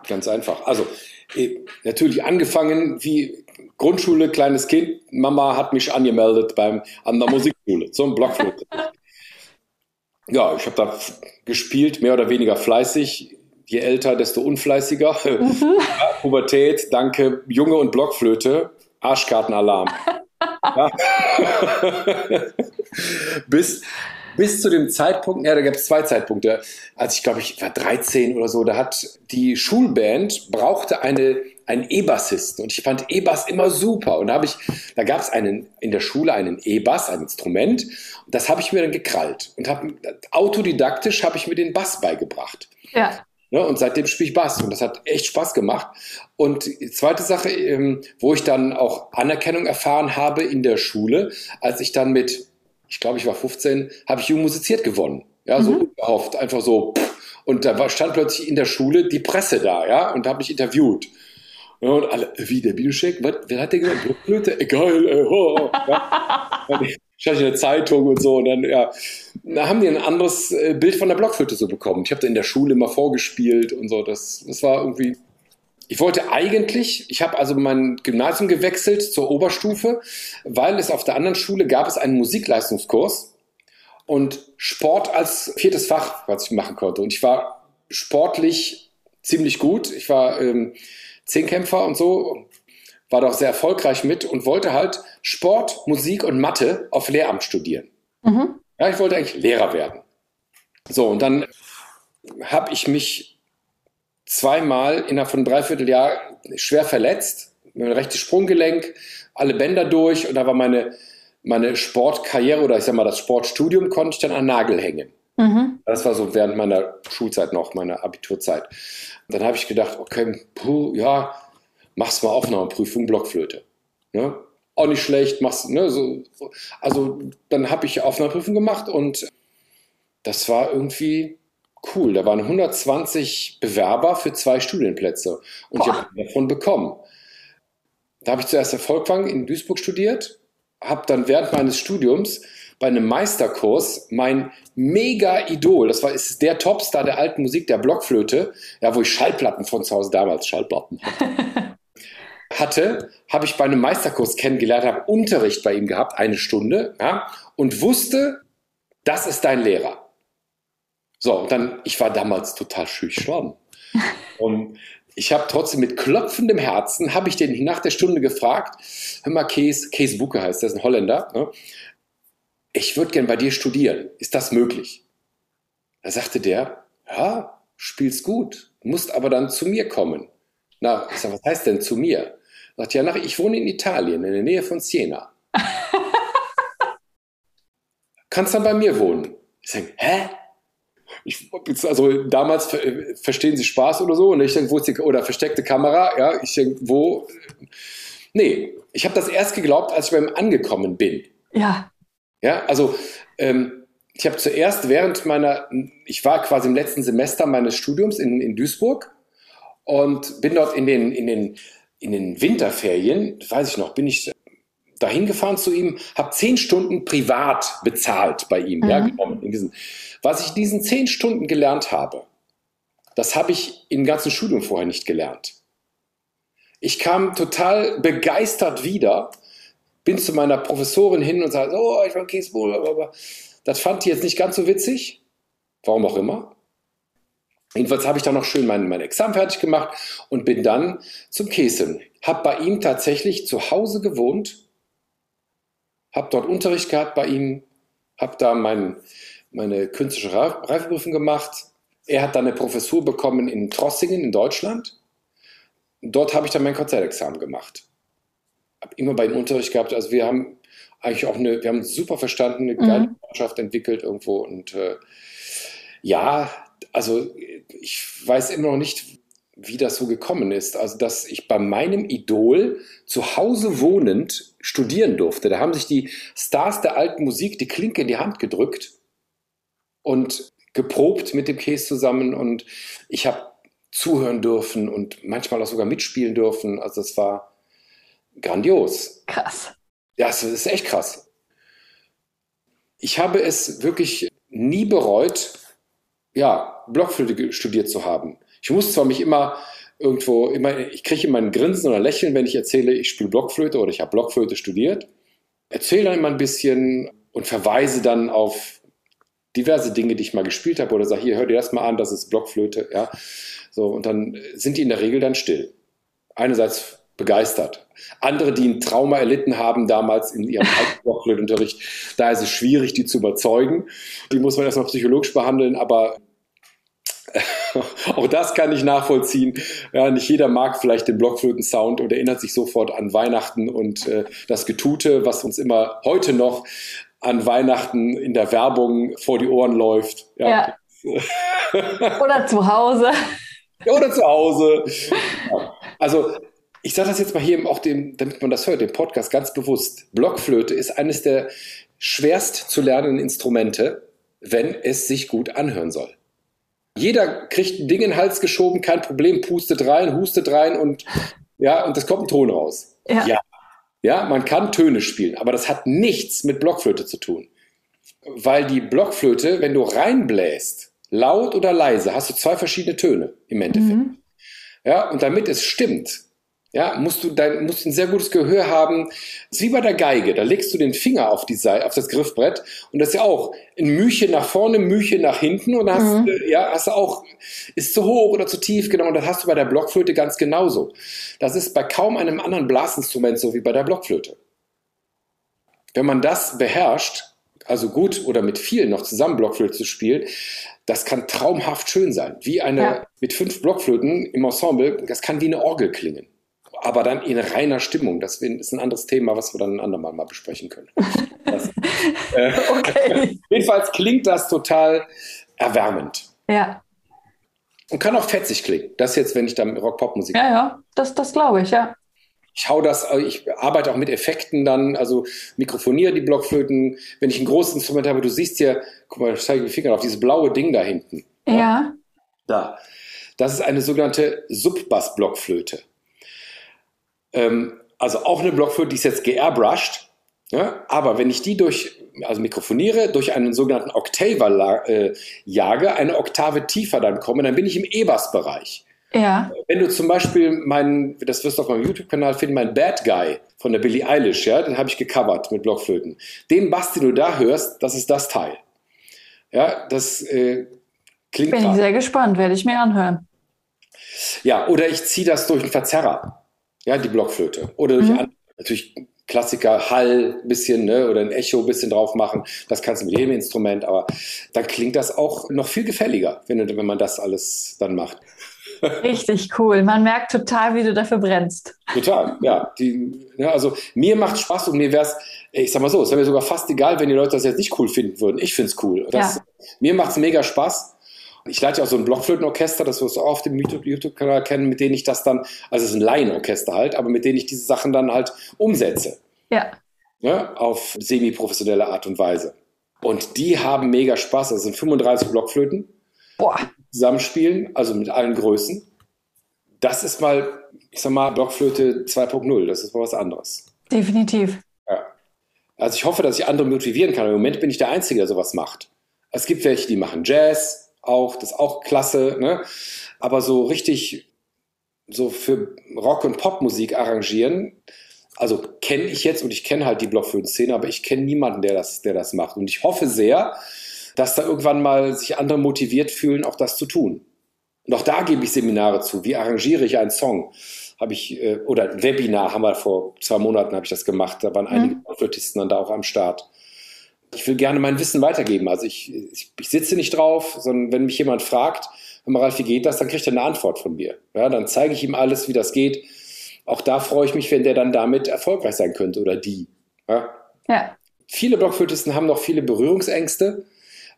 Ganz einfach. Also äh, natürlich angefangen wie Grundschule, kleines Kind, Mama hat mich angemeldet beim, an der Musikschule zum Blockflöte. ja, ich habe da gespielt, mehr oder weniger fleißig. Je älter, desto unfleißiger. Mhm. Ja, Pubertät, danke, Junge und Blockflöte, Arschkartenalarm. ja. bis, bis zu dem Zeitpunkt, ja, da gab es zwei Zeitpunkte, als ich glaube ich war 13 oder so, da hat die Schulband brauchte eine einen E-Bassisten und ich fand E-Bass immer super und da habe ich, da gab es einen in der Schule einen E-Bass, ein Instrument und das habe ich mir dann gekrallt und habe autodidaktisch habe ich mir den Bass beigebracht. Ja. Ja, und seitdem spiele ich Bass und das hat echt Spaß gemacht. Und die zweite Sache, ähm, wo ich dann auch Anerkennung erfahren habe in der Schule, als ich dann mit ich glaube, ich war 15, habe ich Jung musiziert gewonnen. Ja, so mhm. unverhofft, einfach so. Und da war, stand plötzlich in der Schule die Presse da, ja, und da habe ich interviewt. Ja, und alle, wie, der Biduschek, was, wer hat der gesagt? Blockflöte? Geil, oh, ja. Stand in der Zeitung und so. Und dann, ja, da haben die ein anderes äh, Bild von der Blockflöte so bekommen. Ich habe da in der Schule immer vorgespielt und so. Das, das war irgendwie. Ich wollte eigentlich, ich habe also mein Gymnasium gewechselt zur Oberstufe, weil es auf der anderen Schule gab es einen Musikleistungskurs und Sport als viertes Fach, was ich machen konnte. Und ich war sportlich ziemlich gut. Ich war ähm, Zehnkämpfer und so, war doch sehr erfolgreich mit und wollte halt Sport, Musik und Mathe auf Lehramt studieren. Mhm. Ja, ich wollte eigentlich Lehrer werden. So, und dann habe ich mich zweimal innerhalb von einem Dreivierteljahr schwer verletzt. Mein rechtes Sprunggelenk, alle Bänder durch und da war meine, meine Sportkarriere oder ich sag mal das Sportstudium konnte ich dann an Nagel hängen. Mhm. Das war so während meiner Schulzeit noch, meiner Abiturzeit. Dann habe ich gedacht, okay, puh, ja, machst mal Aufnahmeprüfung, Blockflöte. Ne? Auch nicht schlecht, machst, ne, so, so. Also dann habe ich Aufnahmeprüfung gemacht und das war irgendwie cool. Da waren 120 Bewerber für zwei Studienplätze und Boah. ich habe davon bekommen. Da habe ich zuerst in Volkwang in Duisburg studiert, habe dann während meines Studiums bei einem Meisterkurs mein Mega-Idol, das war ist der Topstar der alten Musik, der Blockflöte, ja, wo ich Schallplatten von zu Hause damals Schallplatten hatte, habe ich bei einem Meisterkurs kennengelernt, habe Unterricht bei ihm gehabt, eine Stunde, ja, und wusste, das ist dein Lehrer. So, und dann, ich war damals total schüchtern. Und ich habe trotzdem mit klopfendem Herzen, habe ich den nach der Stunde gefragt, hör mal, Kees, Kees Bucke heißt, der ist ein Holländer, ne? Ich würde gern bei dir studieren. Ist das möglich? Da sagte der, ja, spielst gut, musst aber dann zu mir kommen. Na, ich sag, was heißt denn zu mir? Er sagt, ja, nach, ich wohne in Italien, in der Nähe von Siena. Kannst dann bei mir wohnen. Ich sage, hä? Ich, also damals verstehen Sie Spaß oder so, und ich denke, wo ist die, oder versteckte Kamera, ja, ich denke, wo? Nee, ich habe das erst geglaubt, als ich bei ihm angekommen bin. Ja. Ja, also ähm, ich habe zuerst während meiner, ich war quasi im letzten Semester meines Studiums in, in Duisburg und bin dort in den, in den, in den Winterferien, weiß ich noch, bin ich dahin gefahren zu ihm, habe zehn Stunden privat bezahlt bei ihm, mhm. ja, genommen. Diesen, was ich in diesen zehn Stunden gelernt habe, das habe ich im ganzen Studium vorher nicht gelernt. Ich kam total begeistert wieder bin zu meiner Professorin hin und sage, oh, ich war Kiesbuhl, aber das fand die jetzt nicht ganz so witzig. Warum auch immer. Jedenfalls habe ich dann noch schön mein, mein Examen fertig gemacht und bin dann zum Käsen. Habe bei ihm tatsächlich zu Hause gewohnt, habe dort Unterricht gehabt bei ihm, habe da mein, meine künstliche Reifeprüfung gemacht. Er hat dann eine Professur bekommen in Trossingen in Deutschland. Dort habe ich dann mein Konzertexamen gemacht habe immer bei ihm Unterricht gehabt. Also wir haben eigentlich auch eine, wir haben super verstanden, eine geile mhm. Mannschaft entwickelt irgendwo. Und äh, ja, also ich weiß immer noch nicht, wie das so gekommen ist. Also, dass ich bei meinem Idol zu Hause wohnend studieren durfte. Da haben sich die Stars der alten Musik die Klinke in die Hand gedrückt und geprobt mit dem Käse zusammen. Und ich habe zuhören dürfen und manchmal auch sogar mitspielen dürfen. Also, es war grandios. Krass. Ja, es ist echt krass. Ich habe es wirklich nie bereut, ja, Blockflöte studiert zu haben. Ich muss zwar mich immer irgendwo, immer, ich kriege immer ein Grinsen oder Lächeln, wenn ich erzähle, ich spiele Blockflöte oder ich habe Blockflöte studiert. Erzähle dann immer ein bisschen und verweise dann auf diverse Dinge, die ich mal gespielt habe oder sage, hier, hör dir das mal an, das ist Blockflöte, ja. So, und dann sind die in der Regel dann still. Einerseits begeistert. Andere, die ein Trauma erlitten haben damals in ihrem Blockflötenunterricht, da ist es schwierig, die zu überzeugen. Die muss man erstmal psychologisch behandeln, aber auch das kann ich nachvollziehen. Ja, nicht jeder mag vielleicht den Blockflöten-Sound und erinnert sich sofort an Weihnachten und äh, das Getute, was uns immer heute noch an Weihnachten in der Werbung vor die Ohren läuft. Ja. ja. Oder zu Hause. Oder zu Hause. Also ich sage das jetzt mal hier auch dem, damit man das hört, dem Podcast ganz bewusst. Blockflöte ist eines der schwerst zu lernenden Instrumente, wenn es sich gut anhören soll. Jeder kriegt ein Ding in den Hals geschoben, kein Problem, pustet rein, hustet rein und ja, und das kommt ein Ton raus. Ja. ja. Ja, man kann Töne spielen, aber das hat nichts mit Blockflöte zu tun. Weil die Blockflöte, wenn du reinbläst, laut oder leise, hast du zwei verschiedene Töne im Endeffekt. Mhm. Ja, und damit es stimmt, ja, musst du dein, musst ein sehr gutes Gehör haben. Das ist wie bei der Geige. Da legst du den Finger auf die Seite, auf das Griffbrett. Und das ist ja auch ein Mühchen nach vorne, Mühchen nach hinten. Und hast, mhm. ja, hast du auch, ist zu hoch oder zu tief, genau. Und das hast du bei der Blockflöte ganz genauso. Das ist bei kaum einem anderen Blasinstrument so wie bei der Blockflöte. Wenn man das beherrscht, also gut oder mit vielen noch zusammen Blockflöte zu spielen, das kann traumhaft schön sein. Wie eine ja. mit fünf Blockflöten im Ensemble, das kann wie eine Orgel klingen aber dann in reiner Stimmung. Das ist ein anderes Thema, was wir dann ein andermal mal besprechen können. Das, äh, okay. jedenfalls klingt das total erwärmend. Ja. Und kann auch fetzig klingen. Das jetzt, wenn ich dann Rock-Pop-Musik Ja, ja, das, das glaube ich, ja. Ich hau das, ich arbeite auch mit Effekten dann, also mikrofoniere die Blockflöten. Wenn ich ein großes Instrument habe, du siehst hier, guck mal, ich zeige die Finger auf, dieses blaue Ding da hinten. Ja. ja. Da. Das ist eine sogenannte Subbass-Blockflöte. Ähm, also auch eine Blockflöte, die ist jetzt geairbrushed. Ja, aber wenn ich die durch, also mikrofoniere, durch einen sogenannten Octaver äh, jage, eine Oktave tiefer dann komme, dann bin ich im E-Bass-Bereich. Ja. Wenn du zum Beispiel meinen, das wirst du auf meinem YouTube-Kanal finden, mein Bad Guy von der Billie Eilish, ja, den habe ich gecovert mit Blockflöten. Den Bass, den du da hörst, das ist das Teil. Ja, das äh, klingt. Bin ich sehr gespannt, werde ich mir anhören. Ja, oder ich ziehe das durch einen Verzerrer ja, die Blockflöte. Oder durch mhm. natürlich Klassiker, Hall bisschen, ne, oder ein Echo bisschen drauf machen. Das kannst du mit jedem Instrument, aber dann klingt das auch noch viel gefälliger, wenn, wenn man das alles dann macht. Richtig cool. Man merkt total, wie du dafür brennst. Total, ja. Die, ja also mir macht Spaß und mir wäre es, ich sag mal so, es wäre mir sogar fast egal, wenn die Leute das jetzt nicht cool finden würden. Ich finde es cool. Das, ja. Mir macht es mega Spaß. Ich leite ja auch so ein Blockflötenorchester, das wirst du auch auf dem YouTube-Kanal kennen, mit denen ich das dann, also es ist ein Laienorchester halt, aber mit denen ich diese Sachen dann halt umsetze. Ja. ja auf semi-professionelle Art und Weise. Und die haben mega Spaß. Das sind 35 Blockflöten. Boah. Zusammenspielen, also mit allen Größen. Das ist mal, ich sag mal, Blockflöte 2.0. Das ist mal was anderes. Definitiv. Ja. Also ich hoffe, dass ich andere motivieren kann. Im Moment bin ich der Einzige, der sowas macht. Es gibt welche, die machen Jazz, auch, das ist auch klasse, ne? Aber so richtig so für Rock- und Popmusik arrangieren, also kenne ich jetzt und ich kenne halt die Blockflöten-Szene, aber ich kenne niemanden, der das, der das macht. Und ich hoffe sehr, dass da irgendwann mal sich andere motiviert fühlen, auch das zu tun. Und auch da gebe ich Seminare zu. Wie arrangiere ich einen Song? Habe ich, äh, oder ein Webinar haben wir vor zwei Monaten habe ich das gemacht. Da waren mhm. einige Flötisten dann da auch am Start ich will gerne mein Wissen weitergeben. Also ich, ich, ich, sitze nicht drauf, sondern wenn mich jemand fragt, mal, Ralf, wie geht das, dann kriegt er eine Antwort von mir. Ja, dann zeige ich ihm alles, wie das geht. Auch da freue ich mich, wenn der dann damit erfolgreich sein könnte oder die. Ja. ja. Viele Blockflötisten haben noch viele Berührungsängste,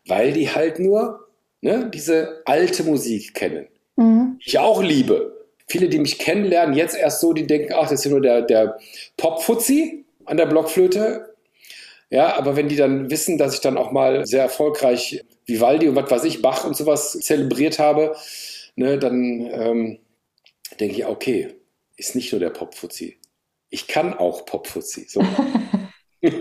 weil die halt nur ne, diese alte Musik kennen. Mhm. Ich auch liebe. Viele, die mich kennenlernen, jetzt erst so, die denken, ach, das ist ja nur der, der Pop-Fuzzi an der Blockflöte. Ja, aber wenn die dann wissen, dass ich dann auch mal sehr erfolgreich Vivaldi und was weiß ich, Bach und sowas zelebriert habe, ne, dann ähm, denke ich, okay, ist nicht nur der Popfuzzi. Ich kann auch Popfuzzi. So.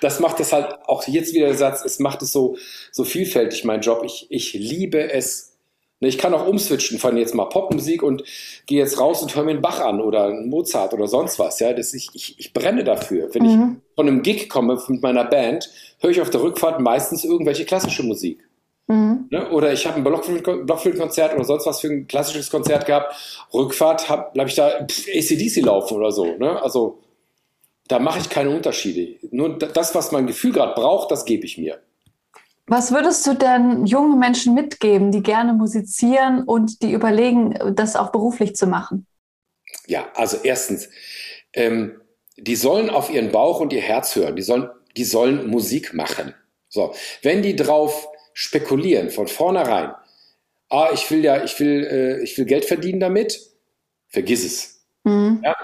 das macht es halt auch jetzt wieder der Satz, es macht es so, so vielfältig, mein Job. Ich, ich liebe es, ich kann auch umswitchen von jetzt mal Popmusik und gehe jetzt raus und höre mir einen Bach an oder einen Mozart oder sonst was. Ja, das ich, ich, ich brenne dafür. Wenn mhm. ich von einem Gig komme mit meiner Band, höre ich auf der Rückfahrt meistens irgendwelche klassische Musik. Mhm. Ne? Oder ich habe ein Blockflötenkonzert oder sonst was für ein klassisches Konzert gehabt. Rückfahrt habe hab ich da ACDC laufen oder so. Ne? Also da mache ich keine Unterschiede. Nur das, was mein Gefühl gerade braucht, das gebe ich mir. Was würdest du denn jungen Menschen mitgeben, die gerne musizieren und die überlegen, das auch beruflich zu machen? Ja, also erstens, ähm, die sollen auf ihren Bauch und ihr Herz hören. Die sollen, die sollen Musik machen. So, wenn die drauf spekulieren von vornherein, ah, ich will ja, ich will, äh, ich will Geld verdienen damit, vergiss es. Mhm. Ja?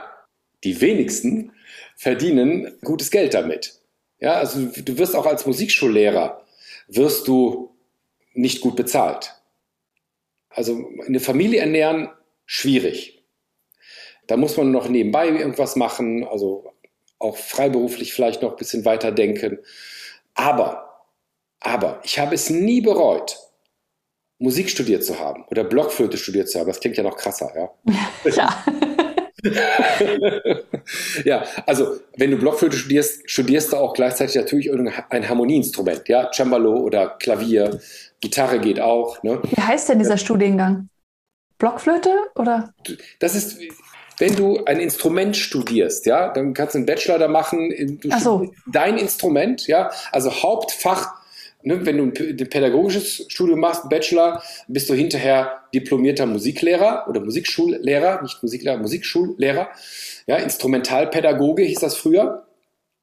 Die wenigsten verdienen gutes Geld damit. Ja, also du wirst auch als Musikschullehrer wirst du nicht gut bezahlt. Also eine Familie ernähren, schwierig. Da muss man noch nebenbei irgendwas machen, also auch freiberuflich vielleicht noch ein bisschen weiter denken. Aber, aber ich habe es nie bereut, Musik studiert zu haben oder Blockflöte studiert zu haben. Das klingt ja noch krasser, ja. Ja. ja, also wenn du Blockflöte studierst, studierst du auch gleichzeitig natürlich irgendein Harmonieinstrument, ja, Cembalo oder Klavier, Gitarre geht auch. Ne? Wie heißt denn dieser Studiengang? Blockflöte oder? Das ist, wenn du ein Instrument studierst, ja, dann kannst du einen Bachelor da machen. Du Ach so. Dein Instrument, ja, also Hauptfach Ne, wenn du ein, pädagogisches Studium machst, Bachelor, bist du hinterher diplomierter Musiklehrer oder Musikschullehrer, nicht Musiklehrer, Musikschullehrer. Ja, Instrumentalpädagoge hieß das früher.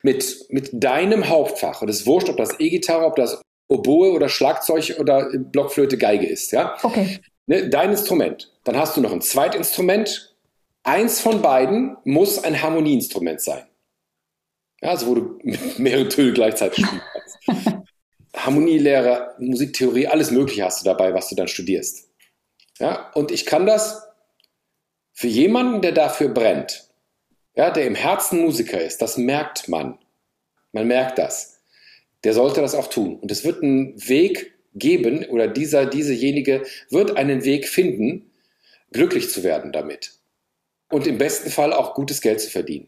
Mit, mit deinem Hauptfach. Und es ist wurscht, ob das E-Gitarre, ob das Oboe oder Schlagzeug oder Blockflöte, Geige ist. Ja? Okay. Ne, dein Instrument. Dann hast du noch ein Zweitinstrument. Eins von beiden muss ein Harmonieinstrument sein. Ja, also wo du mehrere Töne gleichzeitig spielen kannst. Harmonielehre, Musiktheorie, alles Mögliche hast du dabei, was du dann studierst. Ja, und ich kann das für jemanden, der dafür brennt, ja, der im Herzen Musiker ist, das merkt man. Man merkt das. Der sollte das auch tun. Und es wird einen Weg geben, oder dieser, diesejenige wird einen Weg finden, glücklich zu werden damit. Und im besten Fall auch gutes Geld zu verdienen.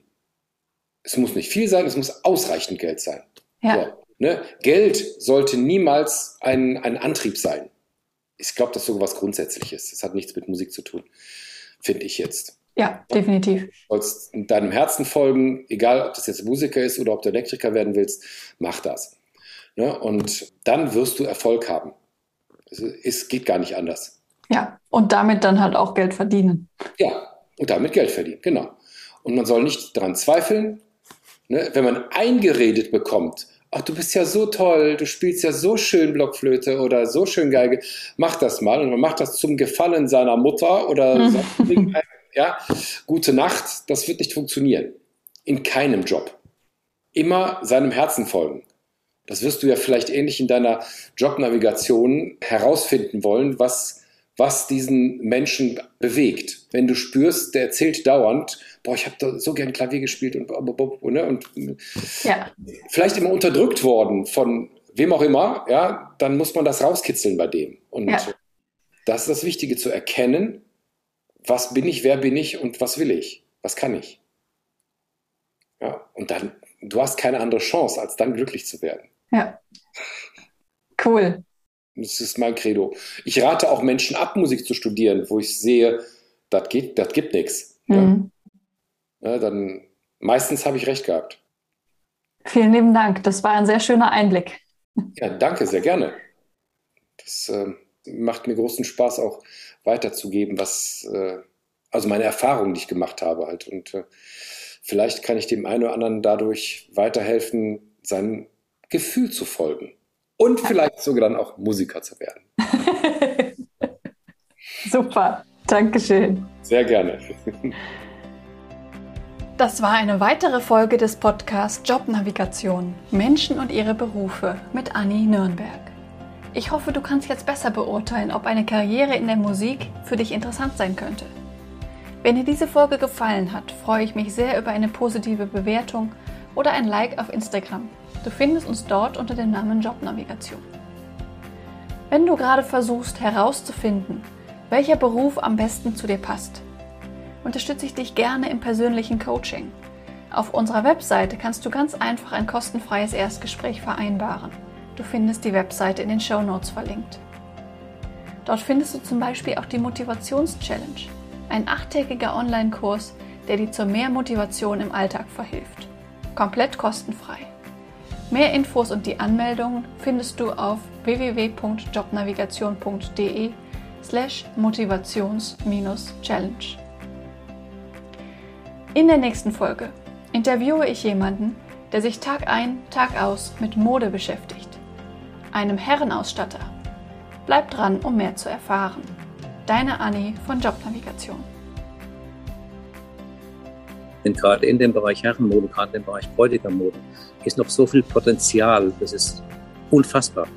Es muss nicht viel sein, es muss ausreichend Geld sein. Ja. So. Ne? Geld sollte niemals ein, ein Antrieb sein. Ich glaube, das ist so was Grundsätzliches. Das hat nichts mit Musik zu tun, finde ich jetzt. Ja, definitiv. Du sollst deinem Herzen folgen, egal ob das jetzt Musiker ist oder ob du Elektriker werden willst, mach das. Ne? Und dann wirst du Erfolg haben. Es, es geht gar nicht anders. Ja, und damit dann halt auch Geld verdienen. Ja, und damit Geld verdienen, genau. Und man soll nicht daran zweifeln, ne? wenn man eingeredet bekommt, ach, du bist ja so toll, du spielst ja so schön Blockflöte oder so schön Geige, mach das mal. Und man macht das zum Gefallen seiner Mutter oder mhm. ja, gute Nacht, das wird nicht funktionieren. In keinem Job. Immer seinem Herzen folgen. Das wirst du ja vielleicht ähnlich in deiner Jobnavigation herausfinden wollen, was was diesen Menschen bewegt. Wenn du spürst, der erzählt dauernd, boah, ich habe so gern Klavier gespielt und, ne, und ja. vielleicht immer unterdrückt worden von wem auch immer, ja, dann muss man das rauskitzeln bei dem. Und ja. das ist das Wichtige, zu erkennen, was bin ich, wer bin ich und was will ich, was kann ich. Ja, und dann, du hast keine andere Chance, als dann glücklich zu werden. Ja. Cool. Das ist mein Credo. Ich rate auch Menschen ab, Musik zu studieren, wo ich sehe, das geht, das gibt nichts. Mhm. Ja. ja, dann meistens habe ich recht gehabt. Vielen lieben Dank. Das war ein sehr schöner Einblick. Ja, danke, sehr gerne. Das äh, macht mir großen Spaß, auch weiterzugeben, was, äh, also meine Erfahrungen, die ich gemacht habe halt. Und äh, vielleicht kann ich dem einen oder anderen dadurch weiterhelfen, seinem Gefühl zu folgen und vielleicht sogar dann auch Musiker zu werden. Super, Dankeschön. Sehr gerne. Das war eine weitere Folge des Podcasts Jobnavigation Menschen und ihre Berufe mit Anni Nürnberg. Ich hoffe, du kannst jetzt besser beurteilen, ob eine Karriere in der Musik für dich interessant sein könnte. Wenn dir diese Folge gefallen hat, freue ich mich sehr über eine positive Bewertung oder ein Like auf Instagram. Du findest uns dort unter dem Namen Jobnavigation. Wenn du gerade versuchst herauszufinden, welcher Beruf am besten zu dir passt, unterstütze ich dich gerne im persönlichen Coaching. Auf unserer Webseite kannst du ganz einfach ein kostenfreies Erstgespräch vereinbaren. Du findest die Webseite in den Show Notes verlinkt. Dort findest du zum Beispiel auch die Motivations-Challenge, ein achttägiger Online-Kurs, der dir zu mehr Motivation im Alltag verhilft. Komplett kostenfrei. Mehr Infos und die Anmeldung findest du auf www.jobnavigation.de slash motivations-challenge. In der nächsten Folge interviewe ich jemanden, der sich Tag ein, Tag aus mit Mode beschäftigt. Einem Herrenausstatter. Bleib dran, um mehr zu erfahren. Deine Anni von Jobnavigation. Denn gerade in dem Bereich Herrenmode, gerade im Bereich Bräutigammode, ist noch so viel Potenzial, das ist unfassbar.